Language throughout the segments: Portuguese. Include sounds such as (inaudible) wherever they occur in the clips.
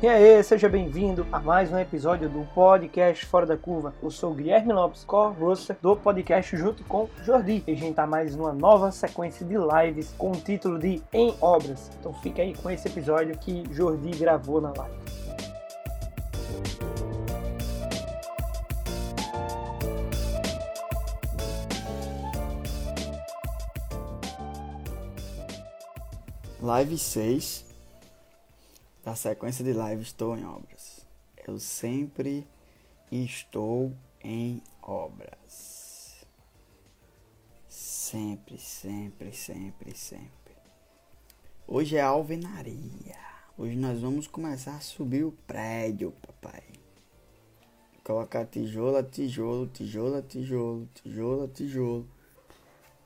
E aí, seja bem-vindo a mais um episódio do podcast Fora da Curva. Eu sou Guilherme Lopes, co-host do podcast junto com Jordi. E a gente tá mais numa nova sequência de lives com o título de Em Obras. Então fica aí com esse episódio que Jordi gravou na live. Live 6 da sequência de live Estou em Obras. Eu sempre estou em obras. Sempre, sempre, sempre, sempre. Hoje é alvenaria. Hoje nós vamos começar a subir o prédio, papai. Colocar tijolo, tijolo, tijolo, tijolo, tijolo, tijolo.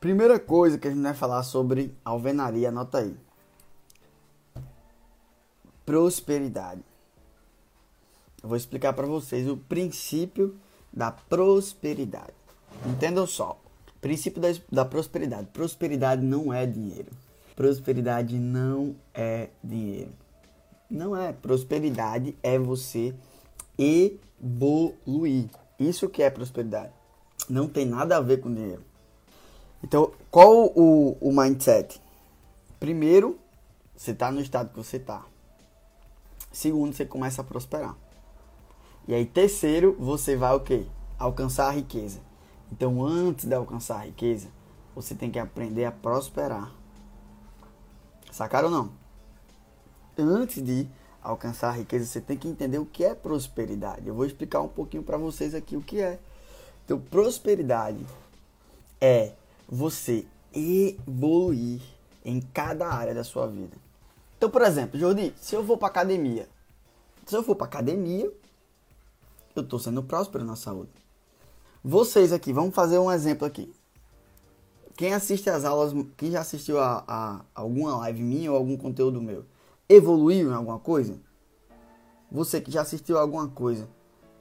Primeira coisa que a gente vai falar sobre alvenaria, anota aí prosperidade. Eu vou explicar para vocês o princípio da prosperidade. Entendam só. Princípio da, da prosperidade. Prosperidade não é dinheiro. Prosperidade não é dinheiro. Não é. Prosperidade é você evoluir. Isso que é prosperidade. Não tem nada a ver com dinheiro. Então, qual o, o mindset? Primeiro, você está no estado que você está. Segundo, você começa a prosperar. E aí, terceiro, você vai o quê? Alcançar a riqueza. Então, antes de alcançar a riqueza, você tem que aprender a prosperar. Sacaram ou não? Antes de alcançar a riqueza, você tem que entender o que é prosperidade. Eu vou explicar um pouquinho para vocês aqui o que é. Então, prosperidade é você evoluir em cada área da sua vida. Então, por exemplo, Jordi, se eu vou para academia, se eu for para academia, eu estou sendo próspero na saúde. Vocês aqui, vamos fazer um exemplo aqui. Quem assiste as aulas, quem já assistiu a, a, alguma live minha ou algum conteúdo meu, evoluiu em alguma coisa? Você que já assistiu alguma coisa,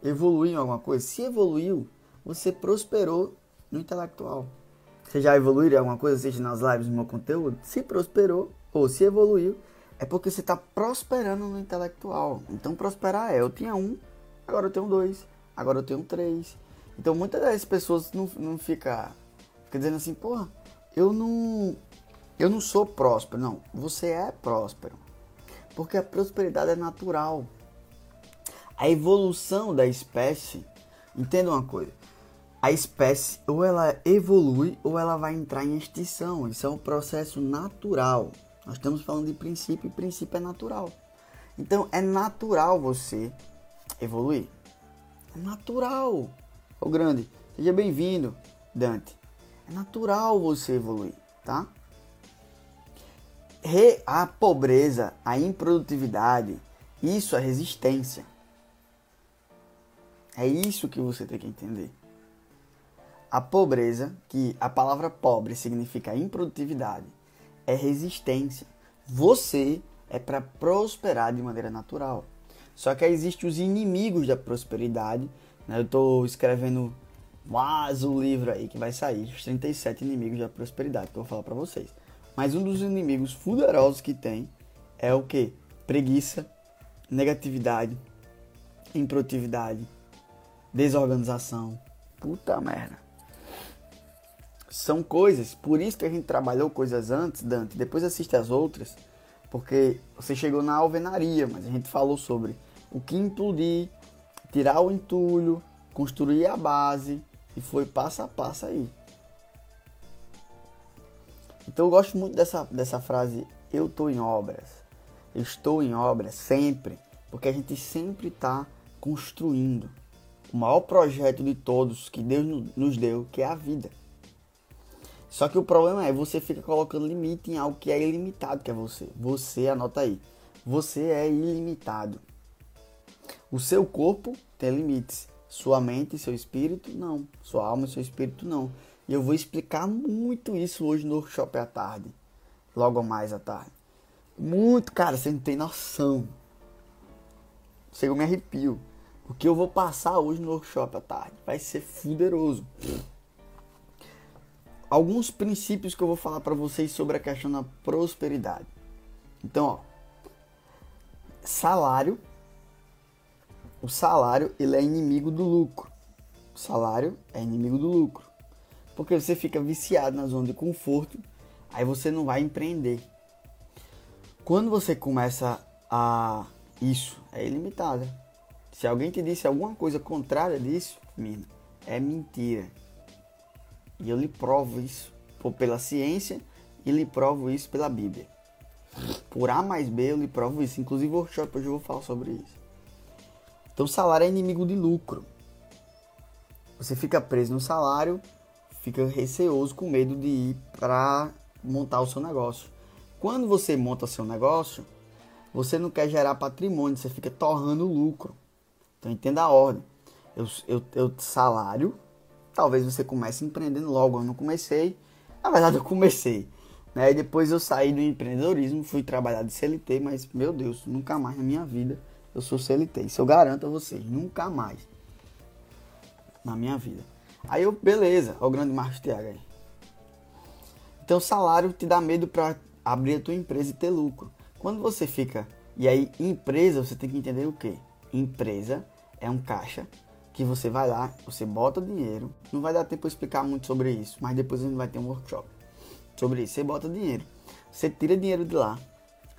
evoluiu em alguma coisa? Se evoluiu, você prosperou no intelectual. Você já evoluiu em alguma coisa assistindo as lives do meu conteúdo? Se prosperou ou se evoluiu, é porque você está prosperando no intelectual. Então, prosperar é: eu tinha um, agora eu tenho dois, agora eu tenho três. Então, muitas das pessoas não, não ficam fica dizendo assim, porra, eu não, eu não sou próspero. Não, você é próspero. Porque a prosperidade é natural. A evolução da espécie, entenda uma coisa, a espécie ou ela evolui ou ela vai entrar em extinção. Isso é um processo natural. Nós estamos falando de princípio e princípio é natural. Então é natural você evoluir. É natural. Ô grande, seja bem-vindo, Dante. É natural você evoluir, tá? Re, a pobreza, a improdutividade, isso é resistência. É isso que você tem que entender. A pobreza, que a palavra pobre significa improdutividade, é resistência. Você é para prosperar de maneira natural. Só que existem os inimigos da prosperidade. Né? Eu estou escrevendo mais um livro aí que vai sair, os 37 inimigos da prosperidade, que eu vou falar para vocês. Mas um dos inimigos poderosos que tem é o que? Preguiça, negatividade, improdutividade, desorganização. Puta merda. São coisas, por isso que a gente trabalhou coisas antes, Dante, depois assiste as outras, porque você chegou na alvenaria, mas a gente falou sobre o que implodir, tirar o entulho, construir a base, e foi passo a passo aí. Então eu gosto muito dessa, dessa frase, eu tô em obras. Eu estou em obra sempre, porque a gente sempre está construindo o maior projeto de todos que Deus nos deu, que é a vida. Só que o problema é você fica colocando limite em algo que é ilimitado, que é você. Você, anota aí, você é ilimitado. O seu corpo tem limites, sua mente e seu espírito não, sua alma e seu espírito não. E eu vou explicar muito isso hoje no workshop à tarde, logo mais à tarde. Muito, cara, você não tem noção. Eu me arrepio. O que eu vou passar hoje no workshop à tarde vai ser fuderoso. Alguns princípios que eu vou falar para vocês sobre a questão da prosperidade. Então, ó, salário. O salário ele é inimigo do lucro. O salário é inimigo do lucro. Porque você fica viciado na zona de conforto, aí você não vai empreender. Quando você começa a isso, é ilimitado. Se alguém te disse alguma coisa contrária disso, mina, é mentira. E eu lhe provo isso pela ciência e lhe provo isso pela Bíblia. Por A mais B eu lhe provo isso. Inclusive workshop hoje eu vou falar sobre isso. Então salário é inimigo de lucro. Você fica preso no salário, fica receoso, com medo de ir para montar o seu negócio. Quando você monta seu negócio, você não quer gerar patrimônio, você fica torrando lucro. Então entenda a ordem. Eu, eu, eu salário, talvez você comece empreendendo logo. Eu não comecei, na verdade eu comecei. Né? E depois eu saí do empreendedorismo, fui trabalhar de CLT, mas meu Deus, nunca mais na minha vida eu sou CLT. Isso eu garanto a vocês, nunca mais na minha vida. Aí eu, beleza, é o grande Marcos Thiago aí. Então salário te dá medo para abrir a tua empresa e ter lucro. Quando você fica, e aí empresa, você tem que entender o que? Empresa é um caixa que você vai lá, você bota dinheiro. Não vai dar tempo para explicar muito sobre isso, mas depois a gente vai ter um workshop sobre isso. Você bota dinheiro, você tira dinheiro de lá,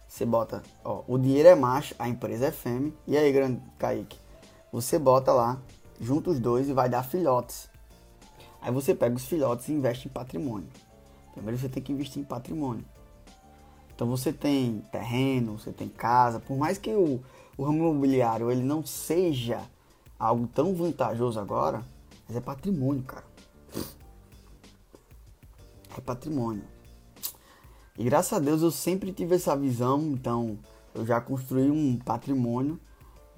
você bota, ó, o dinheiro é macho, a empresa é fêmea. E aí, grande Kaique, você bota lá, junta os dois e vai dar filhotes. Aí você pega os filhotes e investe em patrimônio. Primeiro você tem que investir em patrimônio. Então você tem terreno, você tem casa, por mais que o, o ramo imobiliário ele não seja algo tão vantajoso agora, mas é patrimônio, cara. É patrimônio. E graças a Deus eu sempre tive essa visão, então eu já construí um patrimônio,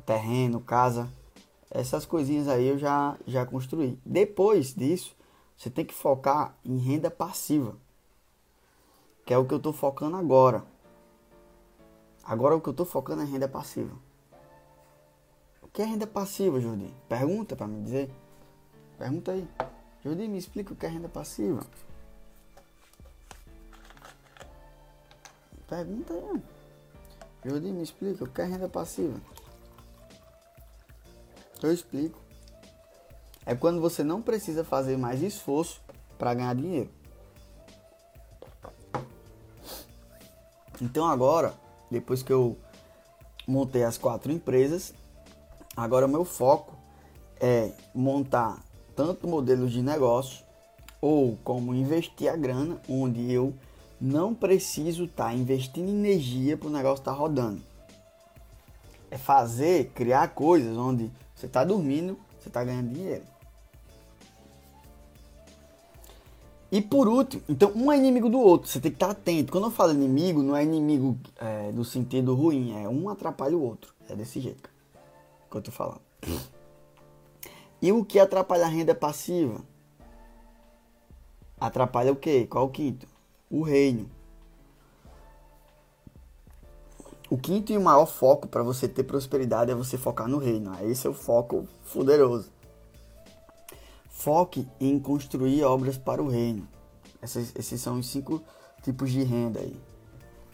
terreno, casa, essas coisinhas aí eu já, já construí. Depois disso, você tem que focar em renda passiva, que é o que eu estou focando agora. Agora o que eu estou focando é renda passiva que é renda passiva, Jordi? Pergunta para me dizer. Pergunta aí. Jordi, me explica o que é renda passiva. Pergunta aí. Jordi, me explica o que é renda passiva. Eu explico. É quando você não precisa fazer mais esforço para ganhar dinheiro. Então agora, depois que eu montei as quatro empresas, Agora, o meu foco é montar tanto modelos de negócio ou como investir a grana onde eu não preciso estar tá investindo energia para o negócio estar tá rodando. É fazer, criar coisas onde você está dormindo, você está ganhando dinheiro. E por último, então um é inimigo do outro, você tem que estar tá atento. Quando eu falo inimigo, não é inimigo é, do sentido ruim, é um atrapalha o outro. É desse jeito que eu tô falando. E o que atrapalha a renda passiva? Atrapalha o quê? Qual o quinto? O reino. O quinto e o maior foco para você ter prosperidade é você focar no reino. Esse é o foco fuderoso. Foque em construir obras para o reino. Esses, esses são os cinco tipos de renda aí.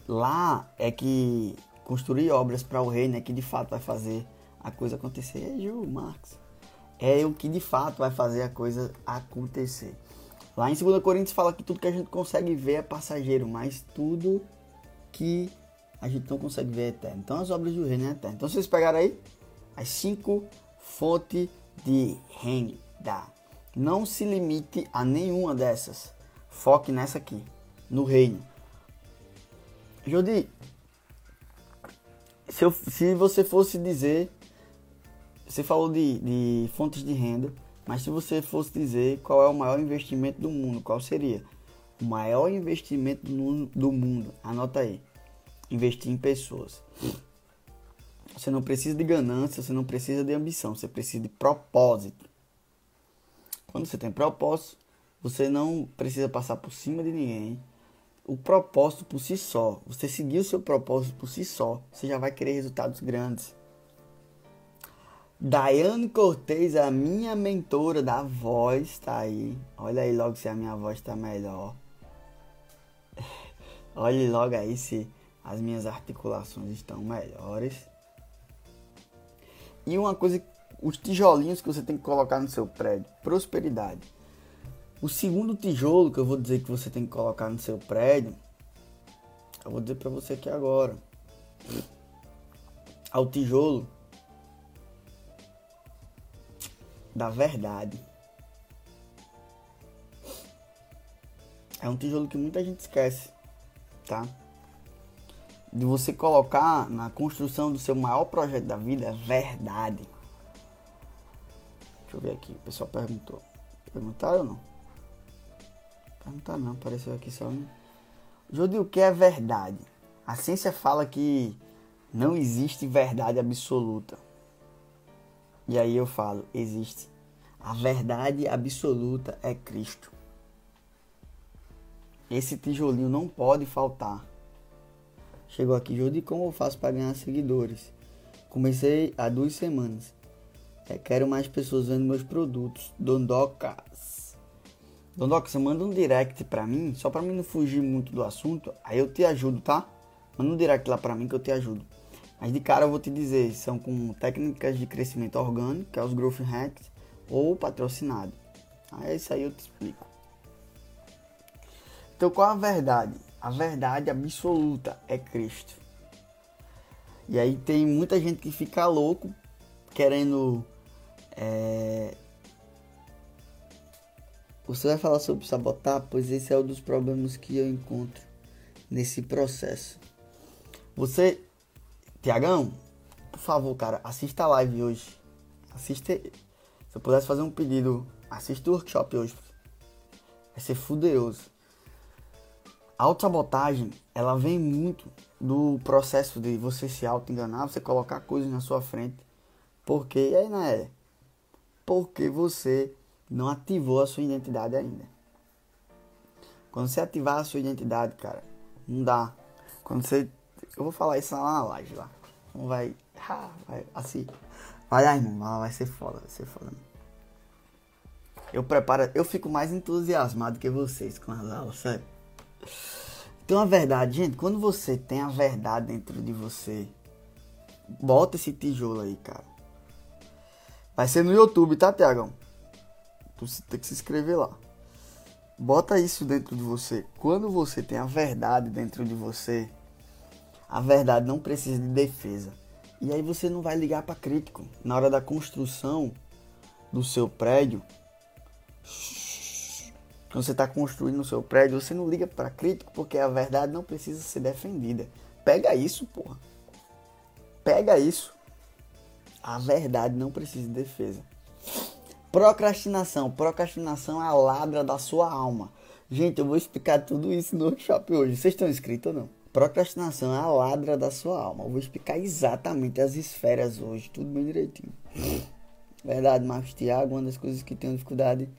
Lá é que construir obras para o reino é que de fato vai fazer a coisa acontecer. É Ju, Marx. É o que de fato vai fazer a coisa acontecer. Lá em 2 Coríntios fala que tudo que a gente consegue ver é passageiro, mas tudo que a gente não consegue ver é eterno. Então as obras do reino é eterno. Então vocês pegaram aí as cinco fontes de renda. Não se limite a nenhuma dessas. Foque nessa aqui, no reino. Jodi, se, eu, se você fosse dizer, você falou de, de fontes de renda, mas se você fosse dizer qual é o maior investimento do mundo, qual seria? O maior investimento do, do mundo, anota aí, investir em pessoas. Você não precisa de ganância, você não precisa de ambição, você precisa de propósito. Quando você tem propósito, você não precisa passar por cima de ninguém. O propósito por si só, você seguir o seu propósito por si só, você já vai querer resultados grandes. Daiane Cortez, a minha mentora da voz, tá aí. Olha aí logo se a minha voz tá melhor. (laughs) Olhe logo aí se as minhas articulações estão melhores. E uma coisa, os tijolinhos que você tem que colocar no seu prédio, prosperidade. O segundo tijolo que eu vou dizer que você tem que colocar no seu prédio, eu vou dizer para você aqui agora. Ao tijolo da verdade. É um tijolo que muita gente esquece, tá? De você colocar na construção do seu maior projeto da vida é verdade. Deixa eu ver aqui, o pessoal perguntou. Perguntaram ou não? Perguntaram não, apareceu aqui só. Né? Jodi, o que é verdade? A ciência fala que não existe verdade absoluta. E aí eu falo, existe. A verdade absoluta é Cristo. Esse tijolinho não pode faltar. Chegou aqui, Jodi, como eu faço para ganhar seguidores? Comecei há duas semanas. É, quero mais pessoas vendo meus produtos. Dondocas. Dondoca, você manda um direct pra mim, só pra mim não fugir muito do assunto. Aí eu te ajudo, tá? Manda um direct lá pra mim que eu te ajudo. Mas de cara eu vou te dizer, são com técnicas de crescimento orgânico, que é os Growth Hacks, ou patrocinado. Aí isso aí eu te explico. Então qual a verdade? A verdade absoluta é Cristo. E aí tem muita gente que fica louco querendo. É... Você vai falar sobre sabotar? Pois esse é um dos problemas que eu encontro nesse processo. Você Tiagão, por favor, cara, assista a live hoje. Assista. Se eu pudesse fazer um pedido, assista o workshop hoje. Vai ser fuderoso. A autossabotagem, ela vem muito do processo de você se auto-enganar, você colocar coisas na sua frente. Porque, e aí, né? Porque você não ativou a sua identidade ainda. Quando você ativar a sua identidade, cara, não dá. Quando você eu vou falar isso lá na live lá. Não vai. Ah, vai assim. Vai lá, irmão. Vai ser foda, vai ser foda. Eu preparo. Eu fico mais entusiasmado que vocês com as aulas, sério. Então a verdade, gente, quando você tem a verdade dentro de você, bota esse tijolo aí, cara. Vai ser no YouTube, tá, Tiagão? Tu tem que se inscrever lá. Bota isso dentro de você. Quando você tem a verdade dentro de você, a verdade não precisa de defesa. E aí você não vai ligar para crítico. Na hora da construção do seu prédio, quando você está construindo o seu prédio, você não liga para crítico porque a verdade não precisa ser defendida. Pega isso, porra. Pega isso. A verdade não precisa de defesa. Procrastinação. Procrastinação é a ladra da sua alma. Gente, eu vou explicar tudo isso no workshop hoje. Vocês estão inscritos ou não? Procrastinação é a ladra da sua alma. Eu vou explicar exatamente as esferas hoje, tudo bem direitinho. Verdade, Marcos Tiago, uma das coisas que tenho dificuldade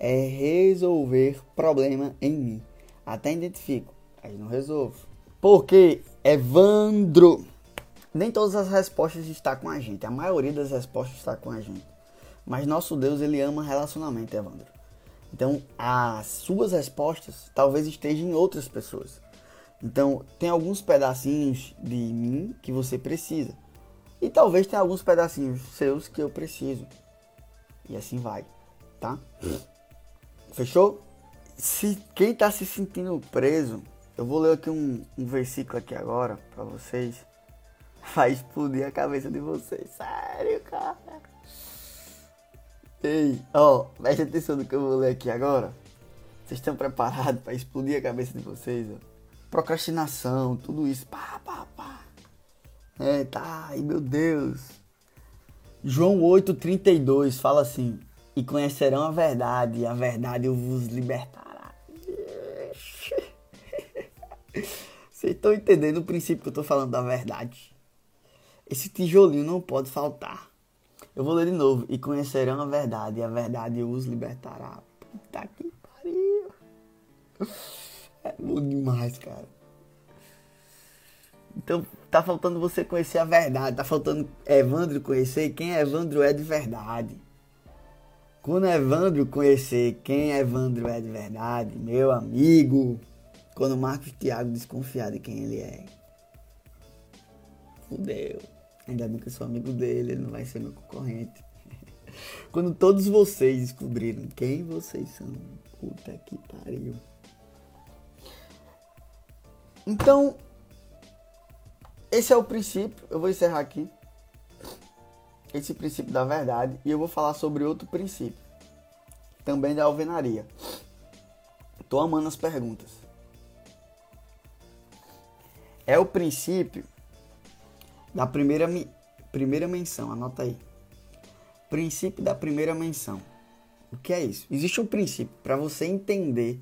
é resolver problema em mim. Até identifico, mas não resolvo. Porque, Evandro, nem todas as respostas estão com a gente. A maioria das respostas está com a gente. Mas nosso Deus, ele ama relacionamento, Evandro. Então, as suas respostas talvez estejam em outras pessoas. Então, tem alguns pedacinhos de mim que você precisa. E talvez tenha alguns pedacinhos seus que eu preciso. E assim vai, tá? Fechou? Se quem está se sentindo preso, eu vou ler aqui um, um versículo aqui agora para vocês. (laughs) Vai explodir a cabeça de vocês. Sério, cara. Ei, ó, preste atenção no que eu vou ler aqui agora. Vocês estão preparados para explodir a cabeça de vocês? Ó? Procrastinação, tudo isso. Pá, pá, pá. É, tá, ai meu Deus. João 8,32 fala assim: E conhecerão a verdade, e a verdade vos libertará. (laughs) Vocês estão entendendo o princípio que eu estou falando da verdade? Esse tijolinho não pode faltar. Eu vou ler de novo. E conhecerão a verdade, e a verdade os libertará. Puta que pariu. É bom demais, cara. Então tá faltando você conhecer a verdade, tá faltando Evandro conhecer quem Evandro é de verdade. Quando Evandro conhecer quem Evandro é de verdade, meu amigo, quando Marcos Thiago desconfiar de quem ele é, fudeu. Ainda bem que eu sou amigo dele, ele não vai ser meu concorrente. (laughs) Quando todos vocês descobriram quem vocês são, puta que pariu. Então, esse é o princípio. Eu vou encerrar aqui. Esse princípio da verdade. E eu vou falar sobre outro princípio. Também da alvenaria. Tô amando as perguntas. É o princípio da primeira, primeira menção. Anota aí. Princípio da primeira menção. O que é isso? Existe um princípio para você entender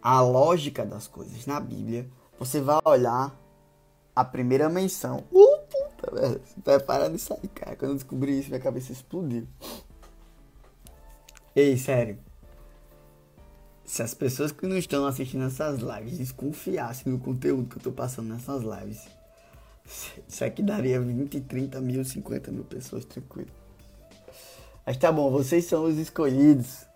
a lógica das coisas na Bíblia. Você vai olhar a primeira menção. Uh, puta, velho. Você tá parando de sair, cara. Quando eu descobri isso, minha cabeça explodiu. Ei, sério. Se as pessoas que não estão assistindo essas lives desconfiassem do conteúdo que eu tô passando nessas lives, isso aqui daria 20, 30 mil, 50 mil pessoas tranquilo. Mas tá bom, vocês são os escolhidos.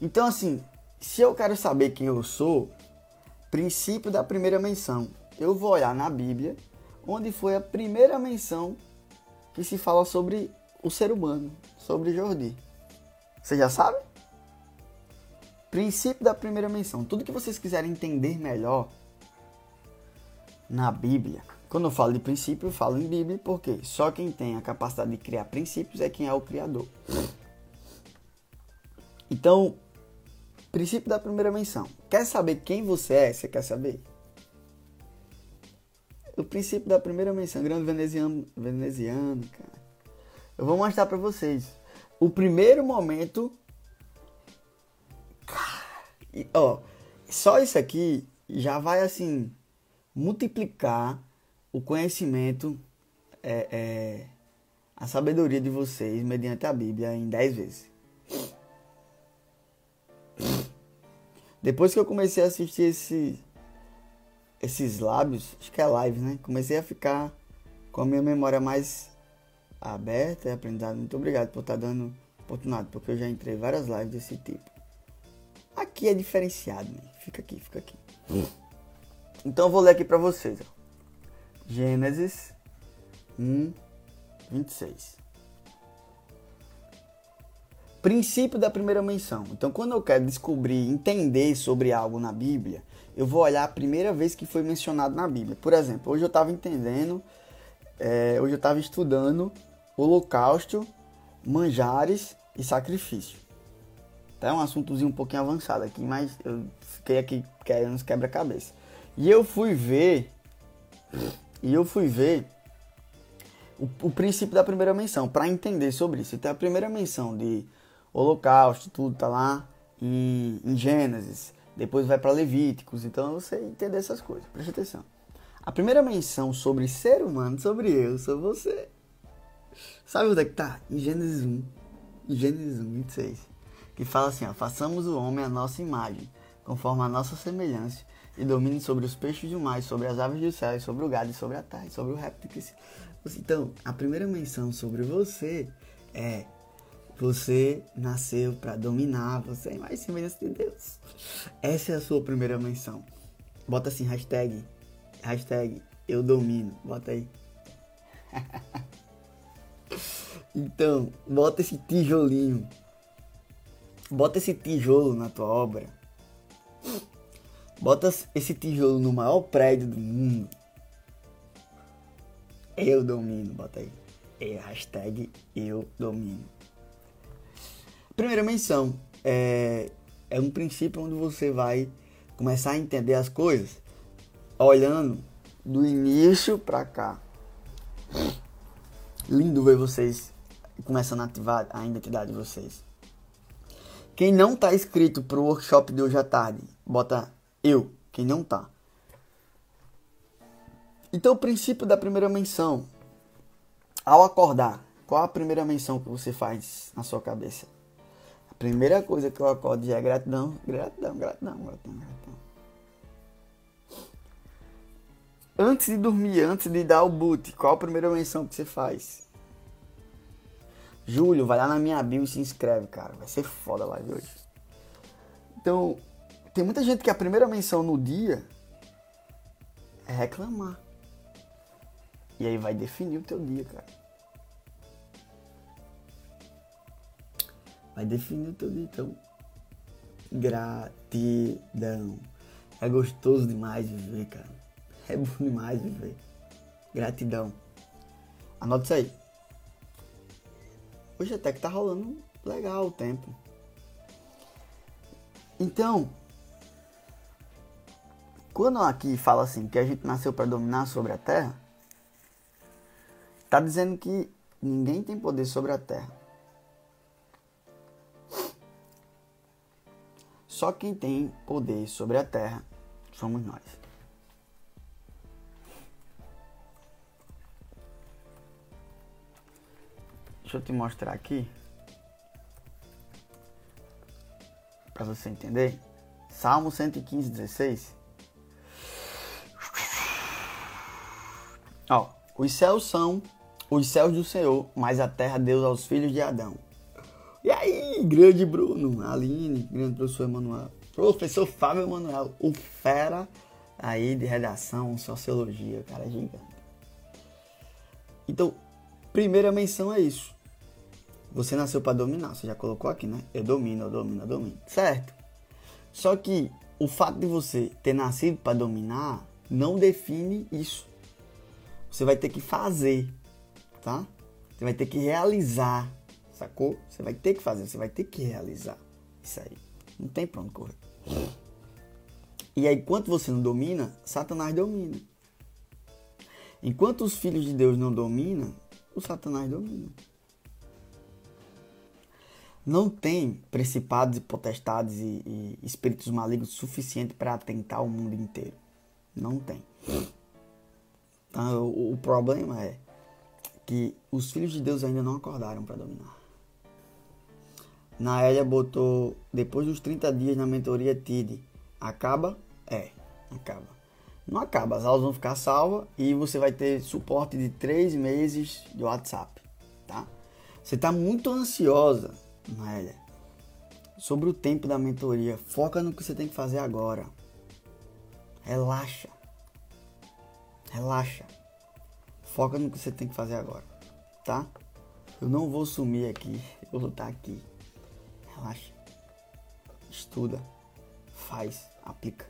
Então, assim, se eu quero saber quem eu sou, princípio da primeira menção. Eu vou olhar na Bíblia, onde foi a primeira menção que se fala sobre o ser humano, sobre Jordi. Você já sabe? Princípio da primeira menção. Tudo que vocês quiserem entender melhor na Bíblia. Quando eu falo de princípio, eu falo em Bíblia, porque só quem tem a capacidade de criar princípios é quem é o Criador. Então, Princípio da primeira menção. Quer saber quem você é? Você quer saber? O princípio da primeira menção, grande veneziano, veneziano, cara. Eu vou mostrar para vocês. O primeiro momento. E, ó, só isso aqui já vai assim multiplicar o conhecimento, é, é, a sabedoria de vocês mediante a Bíblia em 10 vezes. Depois que eu comecei a assistir esse, esses lábios, acho que é live, né? Comecei a ficar com a minha memória mais aberta e aprendizado. Muito obrigado por estar tá dando oportunidade, porque eu já entrei várias lives desse tipo. Aqui é diferenciado, né? Fica aqui, fica aqui. Então eu vou ler aqui para vocês. Ó. Gênesis 1, 26 princípio da primeira menção. Então, quando eu quero descobrir, entender sobre algo na Bíblia, eu vou olhar a primeira vez que foi mencionado na Bíblia. Por exemplo, hoje eu estava entendendo, é, hoje eu estava estudando holocausto, manjares e sacrifício. Tá, é um assuntozinho um pouquinho avançado aqui, mas eu fiquei aqui querendo uns quebra-cabeça. E eu fui ver, e eu fui ver o, o princípio da primeira menção, para entender sobre isso. Então, a primeira menção de Holocausto, tudo tá lá em, em Gênesis, depois vai para Levíticos, então você entender essas coisas, preste atenção. A primeira menção sobre ser humano, sobre eu, sobre você, sabe onde é que tá? Em Gênesis 1, em Gênesis 1, 26, que fala assim, ó, façamos o homem a nossa imagem, conforme a nossa semelhança, e domine sobre os peixes do mar, sobre as aves do céu, e sobre o gado, e sobre a terra, e sobre o réptil. Então, a primeira menção sobre você é você nasceu para dominar, você é mais semelhança de Deus. Essa é a sua primeira menção. Bota assim, hashtag, hashtag eu domino. Bota aí. (laughs) então, bota esse tijolinho. Bota esse tijolo na tua obra. Bota esse tijolo no maior prédio do mundo. Eu domino, bota aí. É hashtag eu domino. Primeira menção é, é um princípio onde você vai começar a entender as coisas olhando do início pra cá. Lindo ver vocês começando a ativar a identidade de vocês. Quem não tá inscrito pro workshop de hoje à tarde, bota eu. Quem não tá. Então, o princípio da primeira menção. Ao acordar, qual a primeira menção que você faz na sua cabeça? Primeira coisa que eu acordo é gratidão, gratidão, gratidão, gratidão, gratidão. Antes de dormir, antes de dar o boot, qual a primeira menção que você faz? Júlio, vai lá na minha bio e se inscreve, cara. Vai ser foda a live hoje. Então, tem muita gente que a primeira menção no dia é reclamar. E aí vai definir o teu dia, cara. Vai definir o teu dia, então. Gratidão. É gostoso demais viver, cara. É bom demais viver. Gratidão. Anota isso aí. Hoje até que tá rolando legal o tempo. Então, quando aqui fala assim que a gente nasceu para dominar sobre a terra, tá dizendo que ninguém tem poder sobre a terra. Só quem tem poder sobre a terra somos nós. Deixa eu te mostrar aqui. Para você entender. Salmo 115, 16. Ó, os céus são os céus do Senhor, mas a terra Deus aos filhos de Adão. Grande Bruno, Aline, grande professor Emanuel, professor Fábio Emanuel, o fera aí de redação, sociologia, cara é gigante. Então, primeira menção é isso. Você nasceu para dominar, você já colocou aqui, né? Eu domino, eu domino, eu domino. Certo? Só que o fato de você ter nascido para dominar não define isso. Você vai ter que fazer, tá? Você vai ter que realizar, sacou? Você vai ter que fazer, você vai ter que realizar isso aí. Não tem pra onde correr. E aí, enquanto você não domina, Satanás domina. Enquanto os filhos de Deus não dominam, o Satanás domina não tem principados e potestades e, e espíritos malignos suficiente para atentar o mundo inteiro. Não tem. Então, o, o, problema é que os filhos de Deus ainda não acordaram para dominar. Naélia botou, depois dos 30 dias na mentoria TID, acaba? É, acaba. Não acaba, as aulas vão ficar salvas e você vai ter suporte de 3 meses de WhatsApp, tá? Você está muito ansiosa Maélia, sobre o tempo da mentoria, foca no que você tem que fazer agora. Relaxa. Relaxa. Foca no que você tem que fazer agora, tá? Eu não vou sumir aqui, eu vou estar aqui. Relaxa. Estuda, faz, aplica.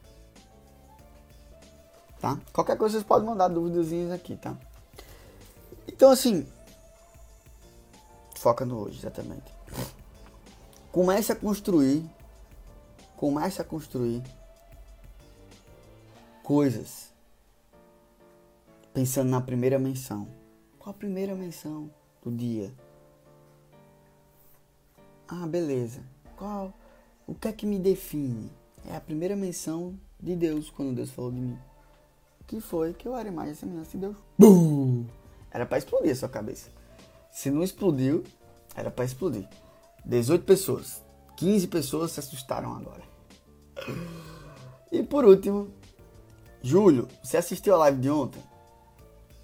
Tá? Qualquer coisa vocês podem mandar dúvidas aqui, tá? Então assim, foca no hoje, exatamente. Comece a construir, comece a construir coisas pensando na primeira menção. Qual a primeira menção do dia? Ah, beleza. Qual? O que é que me define? É a primeira menção de Deus quando Deus falou de mim. Que foi que eu era imagem e semelhança de Deus. Bum! Era para explodir a sua cabeça. Se não explodiu, era para explodir. 18 pessoas. 15 pessoas se assustaram agora. E por último, Júlio, você assistiu a live de ontem?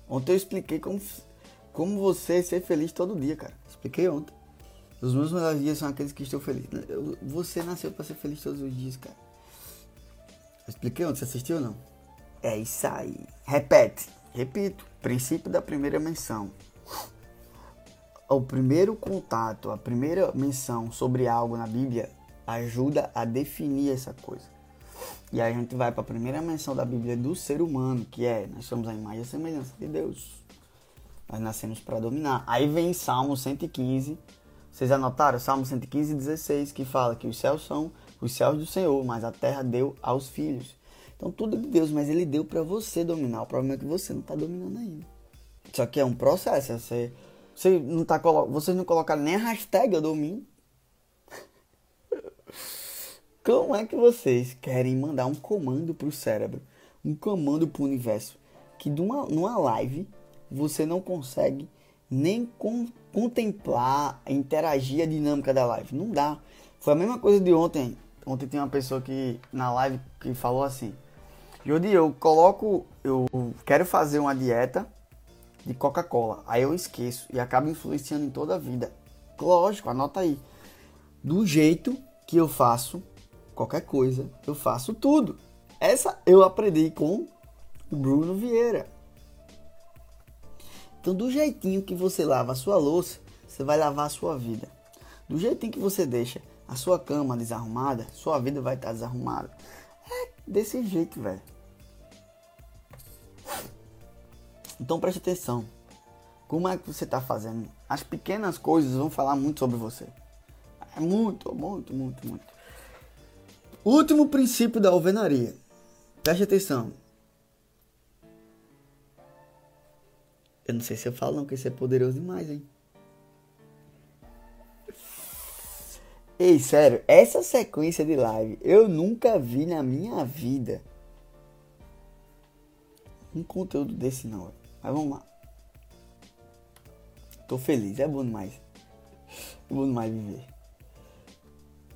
Ontem eu expliquei como, como você ser feliz todo dia, cara. Expliquei ontem. Os meus melhores dias são aqueles que estou feliz. Você nasceu para ser feliz todos os dias, cara. Expliquei ontem, você assistiu ou não? É isso aí. Repete. Repito. Princípio da primeira menção o primeiro contato, a primeira menção sobre algo na Bíblia ajuda a definir essa coisa. E aí a gente vai para a primeira menção da Bíblia do ser humano, que é nós somos a imagem e semelhança de Deus. Nós nascemos para dominar. Aí vem Salmo 115. Vocês anotaram? Salmo 115, 16, que fala que os céus são os céus do Senhor, mas a terra deu aos filhos. Então tudo é de Deus, mas ele deu para você dominar. O problema é que você não tá dominando ainda. Só que é um processo. Você, você não tá vocês não colocaram nem a hashtag eu domino. (laughs) Como é que vocês querem mandar um comando pro cérebro, um comando pro universo, que numa, numa live você não consegue nem com, contemplar, interagir a dinâmica da live? Não dá. Foi a mesma coisa de ontem. Ontem tem uma pessoa que na live que falou assim: Jodi, eu coloco, eu quero fazer uma dieta de Coca-Cola. Aí eu esqueço e acaba influenciando em toda a vida. Lógico, anota aí. Do jeito que eu faço qualquer coisa, eu faço tudo. Essa eu aprendi com o Bruno Vieira. Então, do jeitinho que você lava a sua louça, você vai lavar a sua vida. Do jeitinho que você deixa a sua cama desarrumada, sua vida vai estar desarrumada. É desse jeito, velho. Então preste atenção. Como é que você está fazendo? As pequenas coisas vão falar muito sobre você. É muito, muito, muito, muito. Último princípio da alvenaria. Preste atenção. Eu não sei se eu falo não, porque isso é poderoso demais, hein? Ei, sério, essa sequência de live eu nunca vi na minha vida um conteúdo desse não. Mas vamos lá. Tô feliz, é bom demais. É bom demais viver.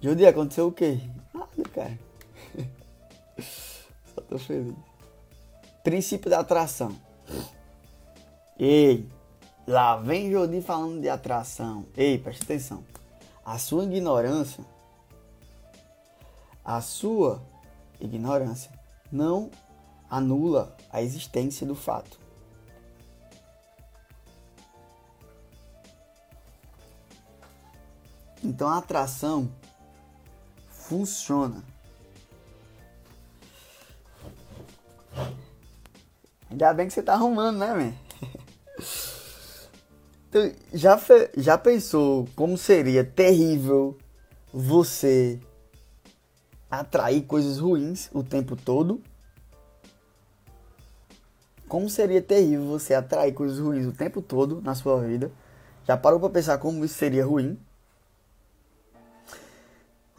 Jodi, aconteceu o quê? Nada, cara. (laughs) Só tô feliz. Princípio da atração. Ei, lá vem Jodi falando de atração. Ei, preste atenção. A sua ignorância, a sua ignorância não anula a existência do fato. Então a atração funciona. Ainda bem que você tá arrumando, né, man? Então, já, já pensou como seria terrível você atrair coisas ruins o tempo todo? Como seria terrível você atrair coisas ruins o tempo todo na sua vida? Já parou para pensar como isso seria ruim?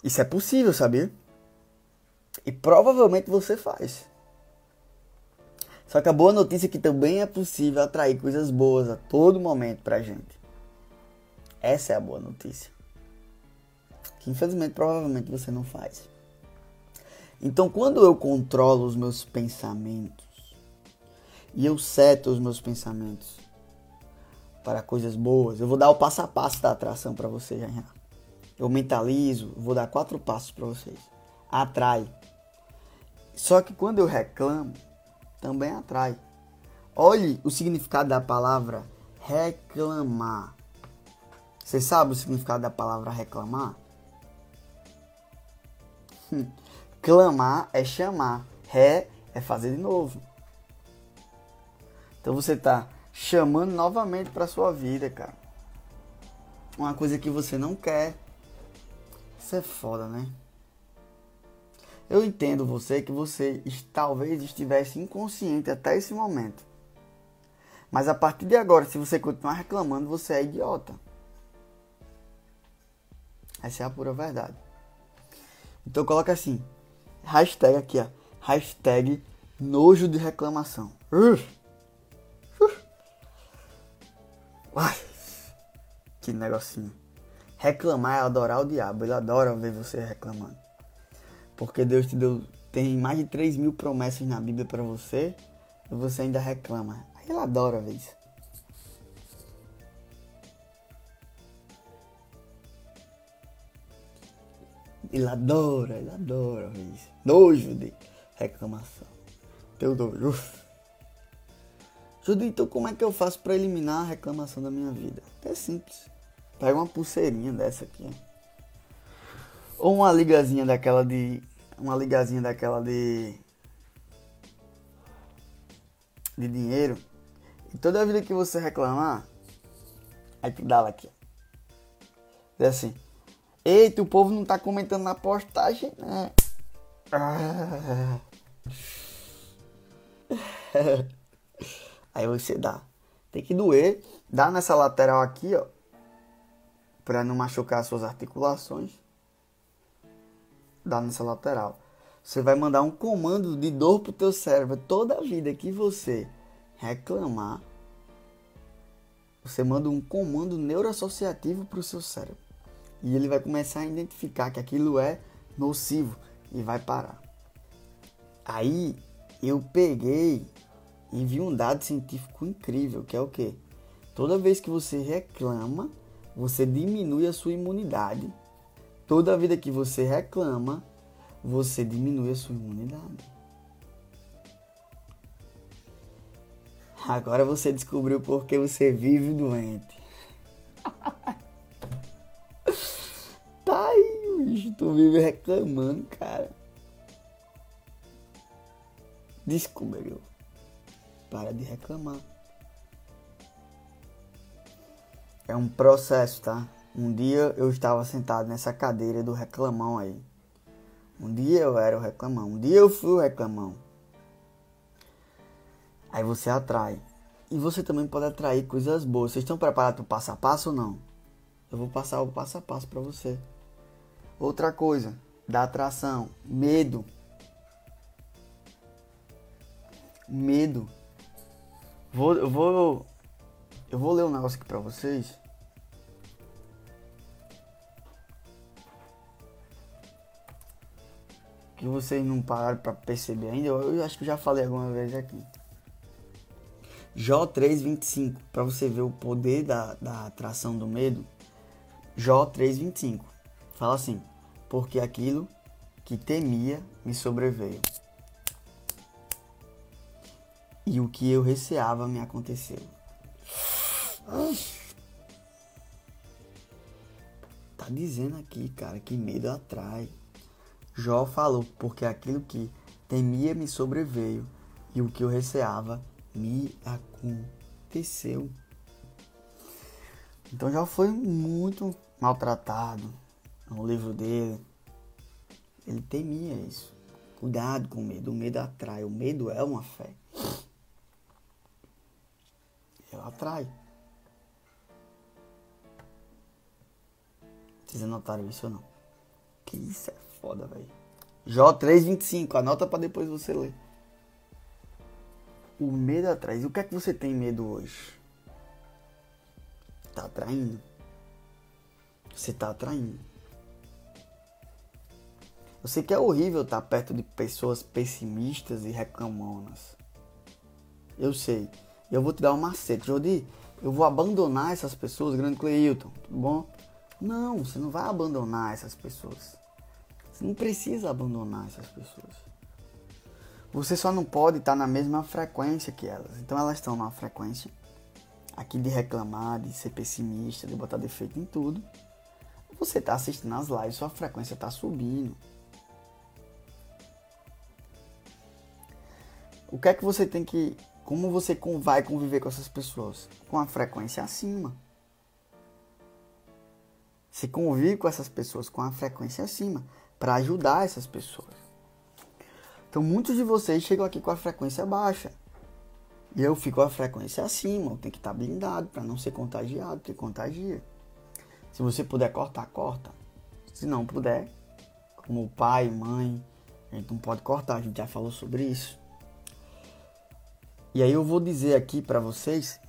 Isso é possível, sabia? E provavelmente você faz. Só que a boa notícia é que também é possível atrair coisas boas a todo momento pra gente. Essa é a boa notícia. Que infelizmente provavelmente você não faz. Então quando eu controlo os meus pensamentos e eu seto os meus pensamentos para coisas boas, eu vou dar o passo a passo da atração para você já. Eu mentalizo, vou dar quatro passos para vocês. Atrai. Só que quando eu reclamo, também atrai. Olhe o significado da palavra reclamar. Você sabe o significado da palavra reclamar? Clamar é chamar, ré é fazer de novo. Então você está chamando novamente para sua vida, cara. Uma coisa que você não quer. Isso é foda, né? Eu entendo você que você talvez estivesse inconsciente até esse momento. Mas a partir de agora, se você continuar reclamando, você é idiota. Essa é a pura verdade. Então coloca assim, hashtag aqui, ó, hashtag nojo de reclamação. Uh, uh. que negocinho. Reclamar é adorar o diabo. Ele adora ver você reclamando. Porque Deus te deu. Tem mais de 3 mil promessas na Bíblia para você. E você ainda reclama. Ele adora ver isso. Ele adora, ele adora ver isso. Nojo de reclamação. Teu nojo. Judito, então como é que eu faço para eliminar a reclamação da minha vida? É simples. Pega uma pulseirinha dessa aqui. Ou uma ligazinha daquela de uma ligazinha daquela de de dinheiro e toda vida que você reclamar aí tu dá ela aqui é assim eita o povo não tá comentando na postagem né (laughs) Aí você dá. Tem que doer. Dá nessa lateral aqui, ó. Pra não machucar as suas articulações. Dá nessa lateral. Você vai mandar um comando de dor pro teu cérebro. Toda vida que você reclamar, você manda um comando neuroassociativo pro seu cérebro. E ele vai começar a identificar que aquilo é nocivo e vai parar. Aí eu peguei e vi um dado científico incrível, que é o que? Toda vez que você reclama, você diminui a sua imunidade. Toda vida que você reclama, você diminui a sua imunidade. Agora você descobriu por que você vive doente. (laughs) tá aí, bicho, tu vive reclamando, cara. Descobriu. Para de reclamar. É um processo, tá? Um dia eu estava sentado nessa cadeira do reclamão aí. Um dia eu era o reclamão, um dia eu fui o reclamão. Aí você atrai. E você também pode atrair coisas boas. Vocês estão preparados para o passo a passo ou não? Eu vou passar o passo a passo para você. Outra coisa da atração, medo. Medo. Vou, eu vou eu vou ler um negócio aqui para vocês. Que vocês não pararam para perceber ainda. Eu acho que já falei alguma vez aqui. Jó 3,25, para você ver o poder da, da atração do medo. Jó 3,25 fala assim: Porque aquilo que temia me sobreveio, e o que eu receava me aconteceu. Tá dizendo aqui, cara, que medo atrai. Jó falou: Porque aquilo que temia me sobreveio, e o que eu receava me aconteceu. Então já foi muito maltratado no livro dele. Ele temia isso. Cuidado com o medo. O medo atrai. O medo é uma fé. Ela atrai. Vocês anotaram isso ou não? Que isso é foda, velho. Jó 3,25. Anota para depois você ler o medo atrás. O que é que você tem medo hoje? Tá atraindo. Você tá atraindo. Eu sei que é horrível estar perto de pessoas pessimistas e reclamonas. Eu sei. Eu vou te dar um macete. Jodi, eu vou abandonar essas pessoas, grande Cleilton, tudo bom? Não, você não vai abandonar essas pessoas. Você não precisa abandonar essas pessoas. Você só não pode estar na mesma frequência que elas. Então elas estão numa frequência aqui de reclamar, de ser pessimista, de botar defeito em tudo. Você está assistindo as lives, sua frequência está subindo. O que é que você tem que. Como você vai conviver com essas pessoas? Com a frequência acima. Você convive com essas pessoas com a frequência acima para ajudar essas pessoas. Então muitos de vocês chegam aqui com a frequência baixa. E eu fico a frequência acima, tenho que estar blindado para não ser contagiado, porque contagia. Se você puder cortar, corta. Se não puder, como pai, mãe, a gente não pode cortar, a gente já falou sobre isso. E aí eu vou dizer aqui para vocês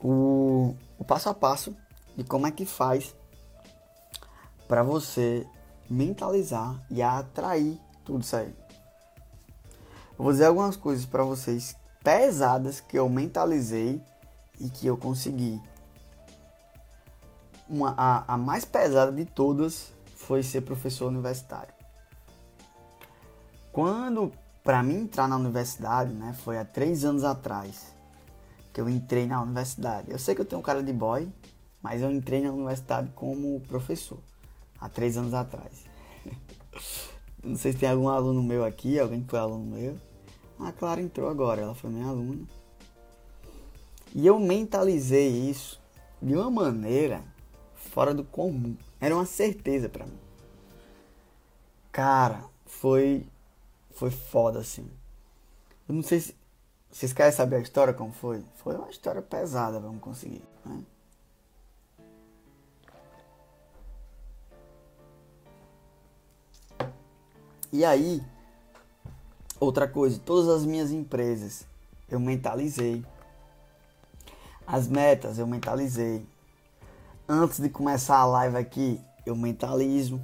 o, o passo a passo de como é que faz para você mentalizar e atrair tudo isso aí. Eu vou dizer algumas coisas para vocês pesadas que eu mentalizei e que eu consegui. Uma, a, a mais pesada de todas foi ser professor universitário. Quando, para mim entrar na universidade, né, foi há três anos atrás que eu entrei na universidade. Eu sei que eu tenho um cara de boy, mas eu entrei na universidade como professor há três anos atrás. (laughs) Não sei se tem algum aluno meu aqui, alguém que foi aluno meu. A Clara entrou agora, ela foi minha aluna. E eu mentalizei isso de uma maneira fora do comum. Era uma certeza para mim. Cara, foi foi foda, assim. Eu não sei se. Vocês querem saber a história como foi? Foi uma história pesada, vamos conseguir. Né? E aí, outra coisa, todas as minhas empresas eu mentalizei. As metas eu mentalizei. Antes de começar a live aqui, eu mentalizo.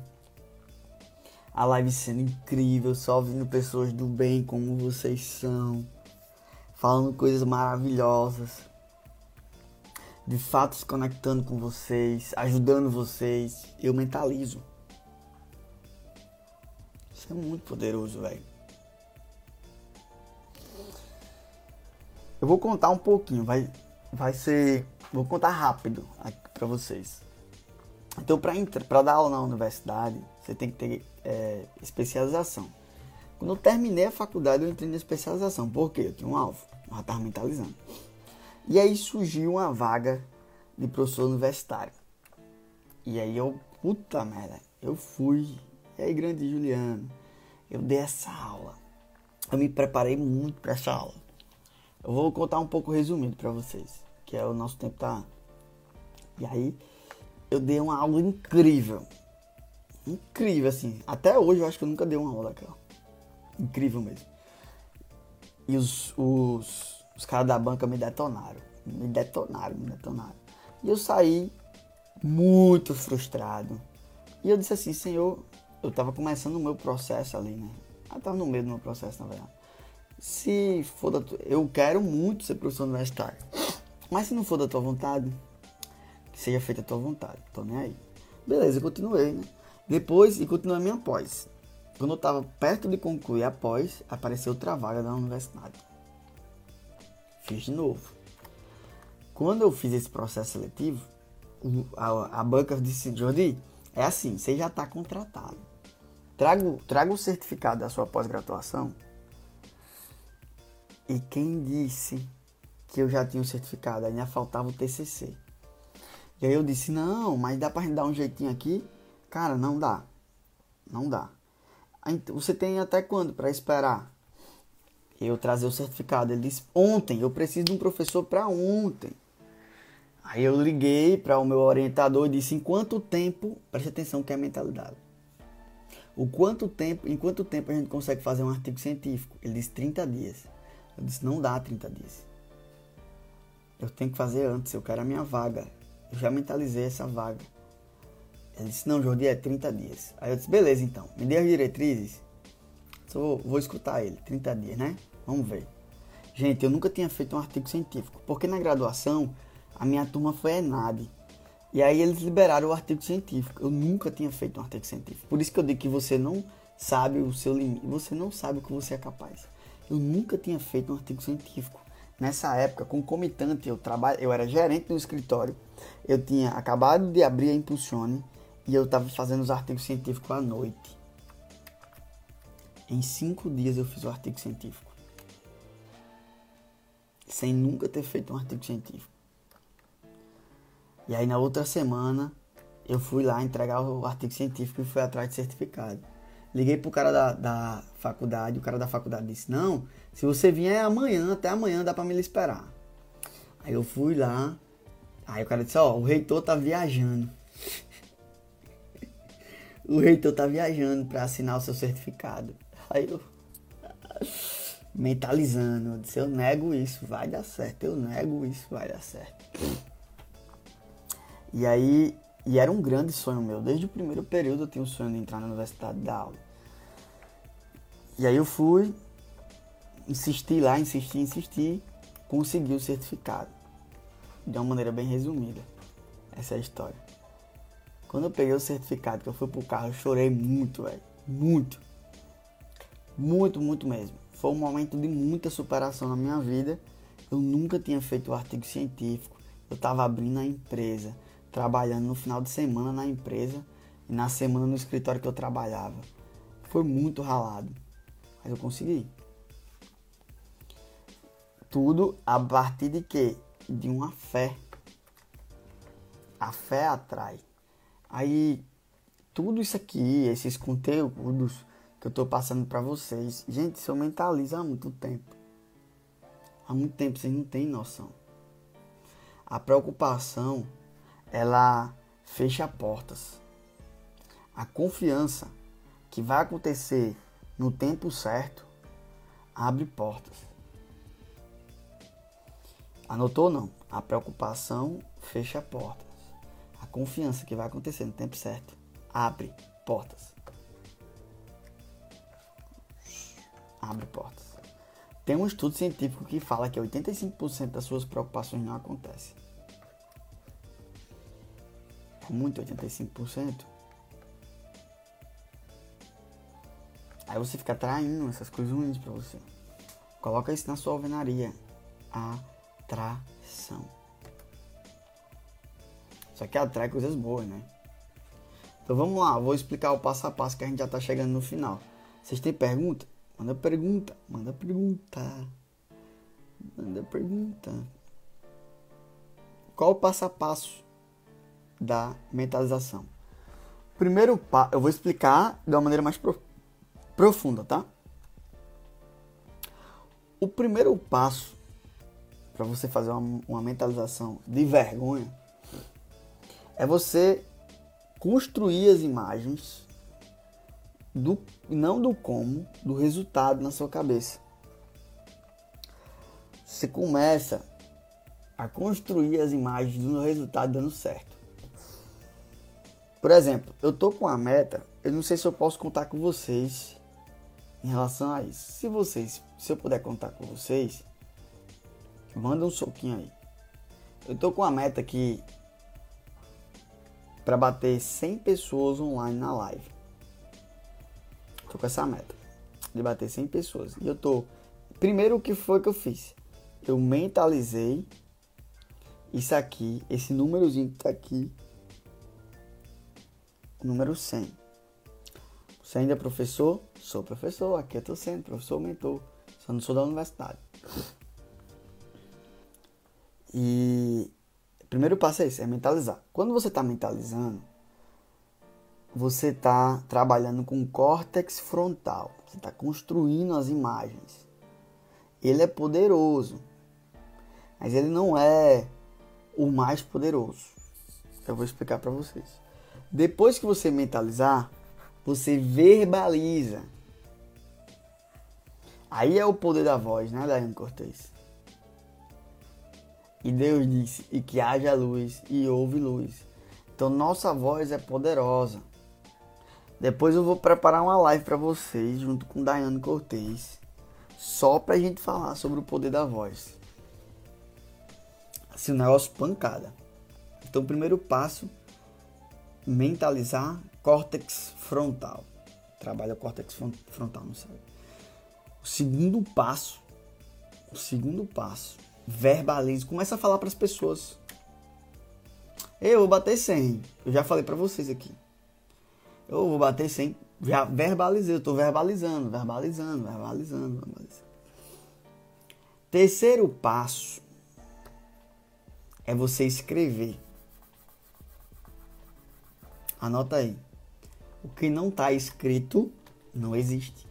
A live sendo incrível, só ouvindo pessoas do bem como vocês são, falando coisas maravilhosas, de fato se conectando com vocês, ajudando vocês. Eu mentalizo. Isso é muito poderoso, velho. Eu vou contar um pouquinho, vai, vai ser, vou contar rápido aqui para vocês. Então, para dar aula na universidade, você tem que ter é, especialização. Quando eu terminei a faculdade, eu entrei na especialização. Por quê? Eu tinha um alvo, eu já mentalizando. E aí surgiu uma vaga de professor universitário. E aí eu, puta merda, eu fui e aí, grande Juliano, eu dei essa aula. Eu me preparei muito para essa aula. Eu vou contar um pouco resumido para vocês, que é o nosso tempo tá. E aí, eu dei uma aula incrível. Incrível, assim. Até hoje eu acho que eu nunca dei uma aula daquela. Incrível mesmo. E os, os, os caras da banca me detonaram. Me detonaram, me detonaram. E eu saí muito frustrado. E eu disse assim, Senhor, eu tava começando o meu processo ali, né? Eu tava no meio do meu processo, na verdade. Se for da tua... Eu quero muito ser professor universitário. Mas se não for da tua vontade, que seja feita a tua vontade. Tô nem aí. Beleza, eu continuei, né? Depois, e continuei minha pós. Quando eu tava perto de concluir a pós, apareceu outra vaga da universidade. Fiz de novo. Quando eu fiz esse processo seletivo, a, a banca disse, Jordi, é assim, você já está contratado. Traga, o certificado da sua pós-graduação. E quem disse que eu já tinha o certificado? Ainda faltava o TCC. E aí eu disse: Não, mas dá pra gente dar um jeitinho aqui? Cara, não dá. Não dá. Você tem até quando para esperar? Eu trazer o certificado. Ele disse: Ontem, eu preciso de um professor para ontem. Aí eu liguei para o meu orientador e disse: Em quanto tempo? Preste atenção que é a mentalidade. O quanto tempo, em quanto tempo a gente consegue fazer um artigo científico? Ele disse 30 dias. Eu disse: Não dá 30 dias. Eu tenho que fazer antes, eu quero a minha vaga. Eu já mentalizei essa vaga. Ele disse: Não, Jordi, é 30 dias. Aí eu disse: Beleza, então, me dê as diretrizes. Só vou, vou escutar ele. 30 dias, né? Vamos ver. Gente, eu nunca tinha feito um artigo científico, porque na graduação a minha turma foi ENAD. E aí eles liberaram o artigo científico. Eu nunca tinha feito um artigo científico. Por isso que eu digo que você não sabe o seu limite, você não sabe o que você é capaz. Eu nunca tinha feito um artigo científico. Nessa época, concomitante, eu trabalho, eu era gerente no escritório. Eu tinha acabado de abrir a Impulsione e eu estava fazendo os artigos científicos à noite. Em cinco dias eu fiz o artigo científico. Sem nunca ter feito um artigo científico. E aí na outra semana eu fui lá entregar o artigo científico e fui atrás de certificado. Liguei pro cara da, da faculdade, o cara da faculdade disse, não, se você vier amanhã, até amanhã dá pra me esperar. Aí eu fui lá, aí o cara disse, ó, oh, o reitor tá viajando. (laughs) o reitor tá viajando para assinar o seu certificado. Aí eu mentalizando, eu disse, eu nego isso, vai dar certo, eu nego isso, vai dar certo. E aí, e era um grande sonho meu. Desde o primeiro período eu tinha o sonho de entrar na universidade da aula. E aí eu fui, insisti lá, insisti, insisti, consegui o certificado. De uma maneira bem resumida. Essa é a história. Quando eu peguei o certificado, que eu fui pro carro, eu chorei muito, velho. Muito. Muito, muito mesmo. Foi um momento de muita superação na minha vida. Eu nunca tinha feito um artigo científico. Eu estava abrindo a empresa trabalhando no final de semana na empresa e na semana no escritório que eu trabalhava. Foi muito ralado, mas eu consegui. Tudo a partir de quê? De uma fé. A fé atrai. Aí, tudo isso aqui, esses conteúdos que eu tô passando para vocês. Gente, isso eu mentalizo há muito tempo. Há muito tempo, vocês não têm noção. A preocupação, ela fecha portas. A confiança que vai acontecer no tempo certo abre portas. Anotou não? A preocupação fecha portas. A confiança que vai acontecer no tempo certo abre portas. Abre portas. Tem um estudo científico que fala que 85% das suas preocupações não acontecem. É muito 85%. Aí você fica atraindo essas coisas ruins para você. Coloca isso na sua alvenaria. Atração. Só que atrai coisas boas, né? Então vamos lá, vou explicar o passo a passo que a gente já tá chegando no final. Vocês têm pergunta? Manda pergunta, manda pergunta. Manda pergunta. Qual o passo a passo da mentalização? Primeiro, eu vou explicar de uma maneira mais pro profunda, tá? O primeiro passo para você fazer uma, uma mentalização de vergonha é você construir as imagens do não do como, do resultado na sua cabeça. Você começa a construir as imagens do resultado dando certo. Por exemplo, eu tô com a meta, eu não sei se eu posso contar com vocês em relação a isso. Se vocês, se eu puder contar com vocês, manda um soquinho aí. Eu tô com a meta aqui para bater 100 pessoas online na live. Tô com essa meta de bater 100 pessoas. E eu tô. Primeiro, o que foi que eu fiz? Eu mentalizei isso aqui, esse númerozinho que tá aqui, número 100. Você ainda é professor? Sou professor, aqui eu tô sendo professor mentor. Só não sou da universidade. E o primeiro passo é esse, é mentalizar. Quando você está mentalizando, você está trabalhando com córtex frontal. Você está construindo as imagens. Ele é poderoso, mas ele não é o mais poderoso. Eu vou explicar para vocês. Depois que você mentalizar, você verbaliza. Aí é o poder da voz, né, Daiane Cortez? E Deus disse: E que haja luz, e houve luz. Então nossa voz é poderosa. Depois eu vou preparar uma live para vocês junto com Daiane Cortez, só pra gente falar sobre o poder da voz. Assim, um negócio pancada. Então, o primeiro passo, mentalizar córtex frontal. Trabalha o córtex frontal no cérebro. O segundo passo, o segundo passo, verbalize, começa a falar para as pessoas. Eu vou bater 100. Eu já falei para vocês aqui. Eu vou bater 100. Já verbalizei, eu tô verbalizando, verbalizando, verbalizando, verbalizando. Terceiro passo é você escrever. Anota aí. O que não está escrito não existe.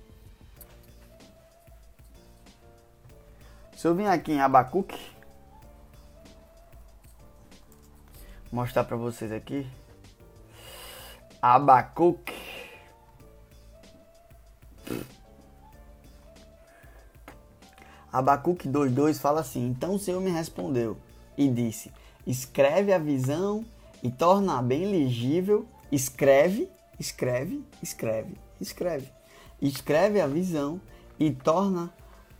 Se eu vim aqui em Abacuque, mostrar para vocês aqui. Abacuque. Abacuque 2:2 fala assim: Então o Senhor me respondeu e disse: Escreve a visão e torna bem legível. Escreve, escreve, escreve, escreve. Escreve a visão e torna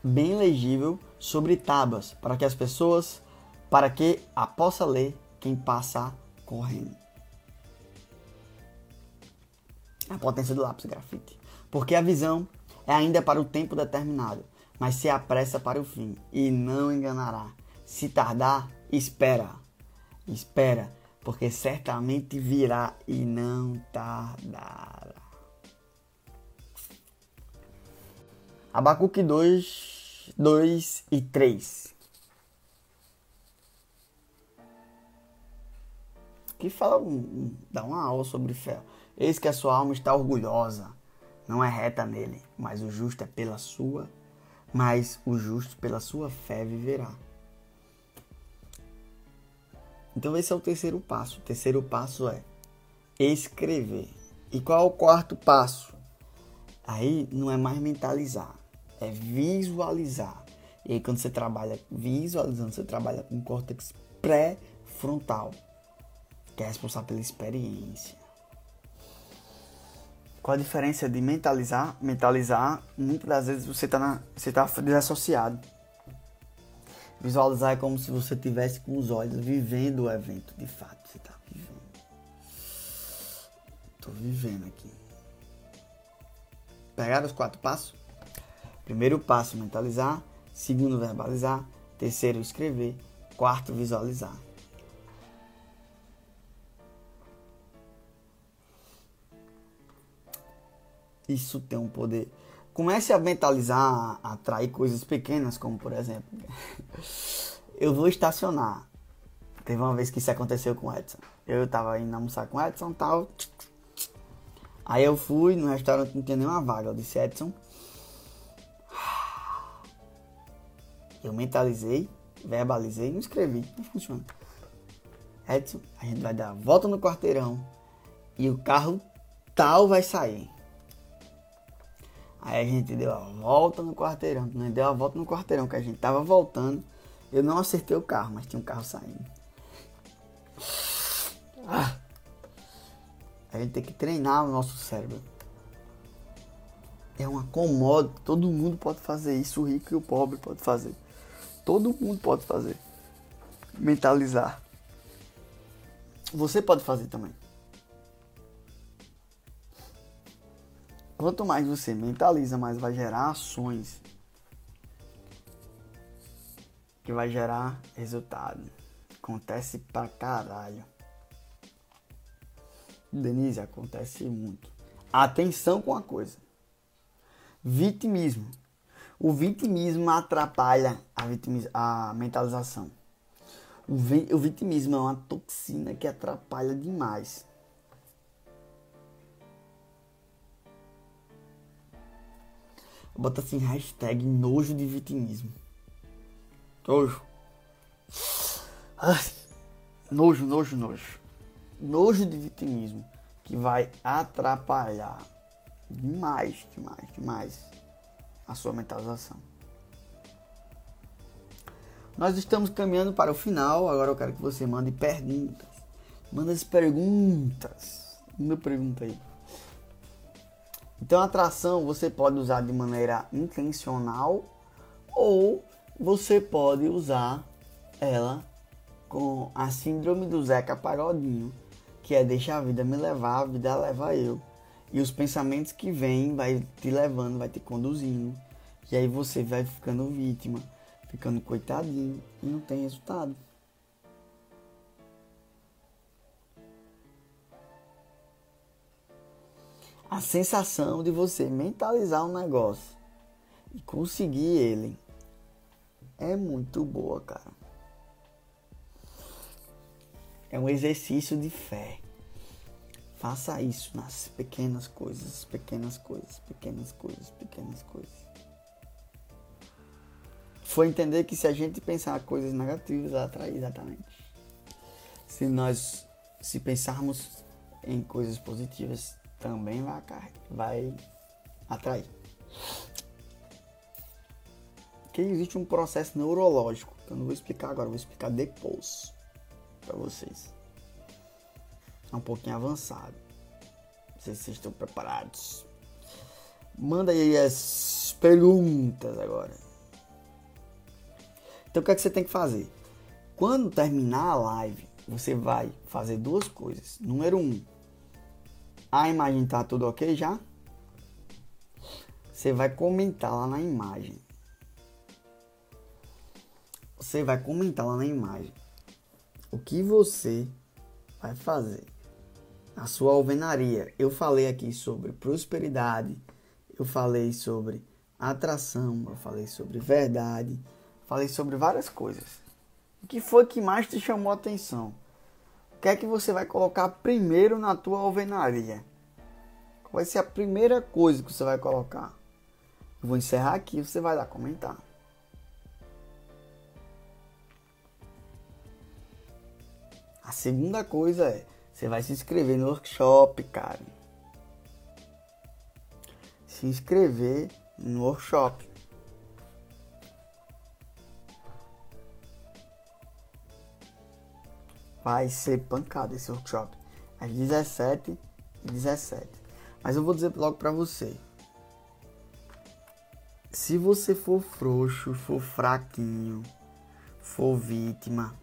bem legível sobre tábuas, para que as pessoas, para que a possa ler quem passa correndo. A potência do lápis grafite. Porque a visão é ainda para o tempo determinado, mas se apressa para o fim e não enganará. Se tardar, espera. Espera, porque certamente virá e não tardará. Abacuque 2, 2 e 3. Que fala, dá uma aula sobre fé. Eis que a sua alma está orgulhosa, não é reta nele, mas o justo é pela sua, mas o justo pela sua fé viverá. Então esse é o terceiro passo. O terceiro passo é escrever. E qual é o quarto passo? Aí não é mais mentalizar, é visualizar. E aí quando você trabalha visualizando, você trabalha com córtex pré-frontal, que é responsável pela experiência. Qual a diferença de mentalizar? Mentalizar, muitas das vezes você está tá desassociado. Visualizar é como se você tivesse com os olhos vivendo o evento, de fato, você está vivendo. Estou vivendo aqui. Pegaram os quatro passos? Primeiro passo, mentalizar. Segundo, verbalizar. Terceiro, escrever. Quarto, visualizar. Isso tem um poder. Comece a mentalizar, a atrair coisas pequenas, como por exemplo, eu vou estacionar. Teve uma vez que isso aconteceu com o Edson. Eu tava indo almoçar com o Edson tal. Aí eu fui no restaurante, não tinha nenhuma vaga. Eu disse, Edson. Eu mentalizei, verbalizei, não escrevi. Não funciona. Edson, a gente vai dar a volta no quarteirão e o carro tal vai sair. Aí a gente deu a volta no quarteirão. Nós deu a volta no quarteirão que a gente tava voltando. Eu não acertei o carro, mas tinha um carro saindo. Ah. A gente tem que treinar o nosso cérebro. É uma comoda. Todo mundo pode fazer isso. O rico e o pobre pode fazer. Todo mundo pode fazer. Mentalizar. Você pode fazer também. Quanto mais você mentaliza, mais vai gerar ações que vai gerar resultado. Acontece pra caralho. Denise, acontece muito. Atenção com a coisa. Vitimismo. O vitimismo atrapalha a, a mentalização. O vitimismo é uma toxina que atrapalha demais. Bota assim, hashtag nojo de vitimismo. Nojo. Ai, nojo, nojo, nojo. Nojo de vitimismo. Que vai atrapalhar demais, demais, demais a sua mentalização. Nós estamos caminhando para o final. Agora eu quero que você mande perguntas. Manda as perguntas. Manda pergunta aí. Então, atração você pode usar de maneira intencional ou você pode usar ela com a síndrome do Zeca Pagodinho, que é deixa a vida me levar, a vida leva eu. E os pensamentos que vêm vai te levando, vai te conduzindo. E aí você vai ficando vítima, ficando coitadinho e não tem resultado. A sensação de você mentalizar um negócio e conseguir ele é muito boa, cara. É um exercício de fé. Faça isso nas pequenas coisas, pequenas coisas, pequenas coisas, pequenas coisas. Foi entender que se a gente pensar coisas negativas, atrai exatamente. Se nós se pensarmos em coisas positivas, também vai, vai atrair. Que existe um processo neurológico, que eu não vou explicar agora, vou explicar depois para vocês. É um pouquinho avançado. Não sei se vocês estão preparados. Manda aí as perguntas agora. Então o que é que você tem que fazer? Quando terminar a live, você vai fazer duas coisas. Número um, a imagem tá tudo ok já? Você vai comentar lá na imagem. Você vai comentar lá na imagem o que você vai fazer. A sua alvenaria. Eu falei aqui sobre prosperidade, eu falei sobre atração, eu falei sobre verdade, falei sobre várias coisas. O que foi que mais te chamou a atenção? Que é que você vai colocar primeiro na tua alvenaria? vai ser a primeira coisa que você vai colocar. Eu vou encerrar aqui, você vai lá comentar. A segunda coisa é, você vai se inscrever no workshop, cara. Se inscrever no workshop. Vai ser pancada esse workshop. Às 17 e 17. Mas eu vou dizer logo pra você. Se você for frouxo, for fraquinho, for vítima,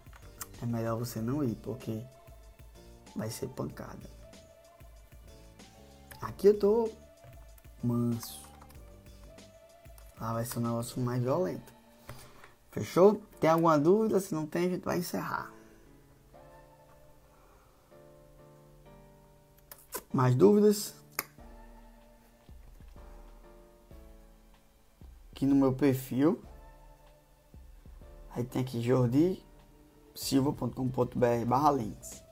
é melhor você não ir, porque vai ser pancada. Aqui eu tô manso. Lá vai ser um negócio mais violento. Fechou? Tem alguma dúvida? Se não tem, a gente vai encerrar. Mais dúvidas? Aqui no meu perfil. Aí tem aqui Jordi silva.com.br barra links.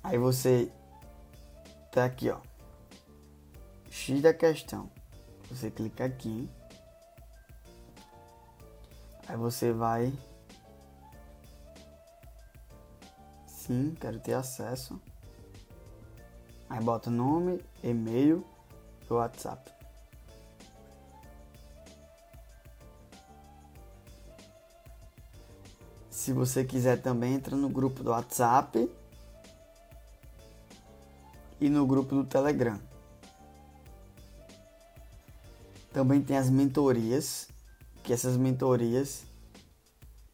Aí você tá aqui, ó. X da questão. Você clica aqui. Aí você vai. Sim, quero ter acesso. Aí bota nome, e-mail e WhatsApp. Se você quiser também, entra no grupo do WhatsApp e no grupo do Telegram. Também tem as mentorias, que essas mentorias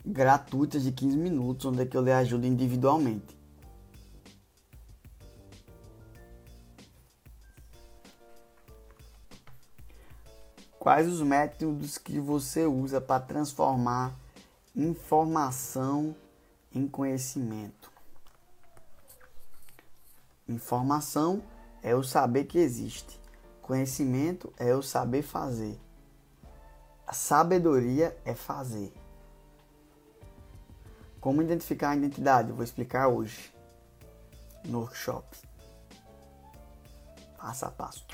gratuitas de 15 minutos, onde é que eu lhe ajudo individualmente. Quais os métodos que você usa para transformar informação em conhecimento. Informação é o saber que existe. Conhecimento é o saber fazer. A sabedoria é fazer. Como identificar a identidade? Vou explicar hoje no workshop. Passo a passo.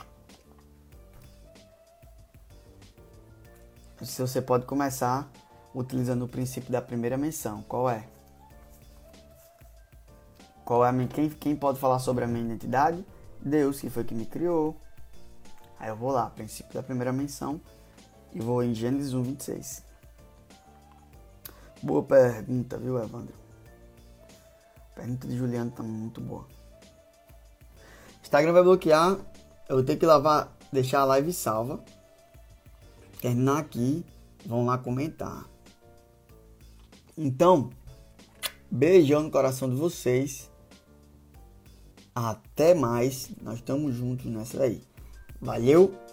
Se você pode começar utilizando o princípio da primeira menção. Qual é? Qual é minha, quem, quem pode falar sobre a minha identidade? Deus, que foi que me criou. Aí eu vou lá, princípio da primeira menção, e vou em Gênesis 1, 26. Boa pergunta, viu, Evandro? pergunta de Juliano também muito boa. Instagram vai bloquear. Eu vou ter que lavar, deixar a live salva. Terminar aqui. Vão lá comentar. Então, beijão no coração de vocês. Até mais. Nós estamos juntos nessa aí. Valeu!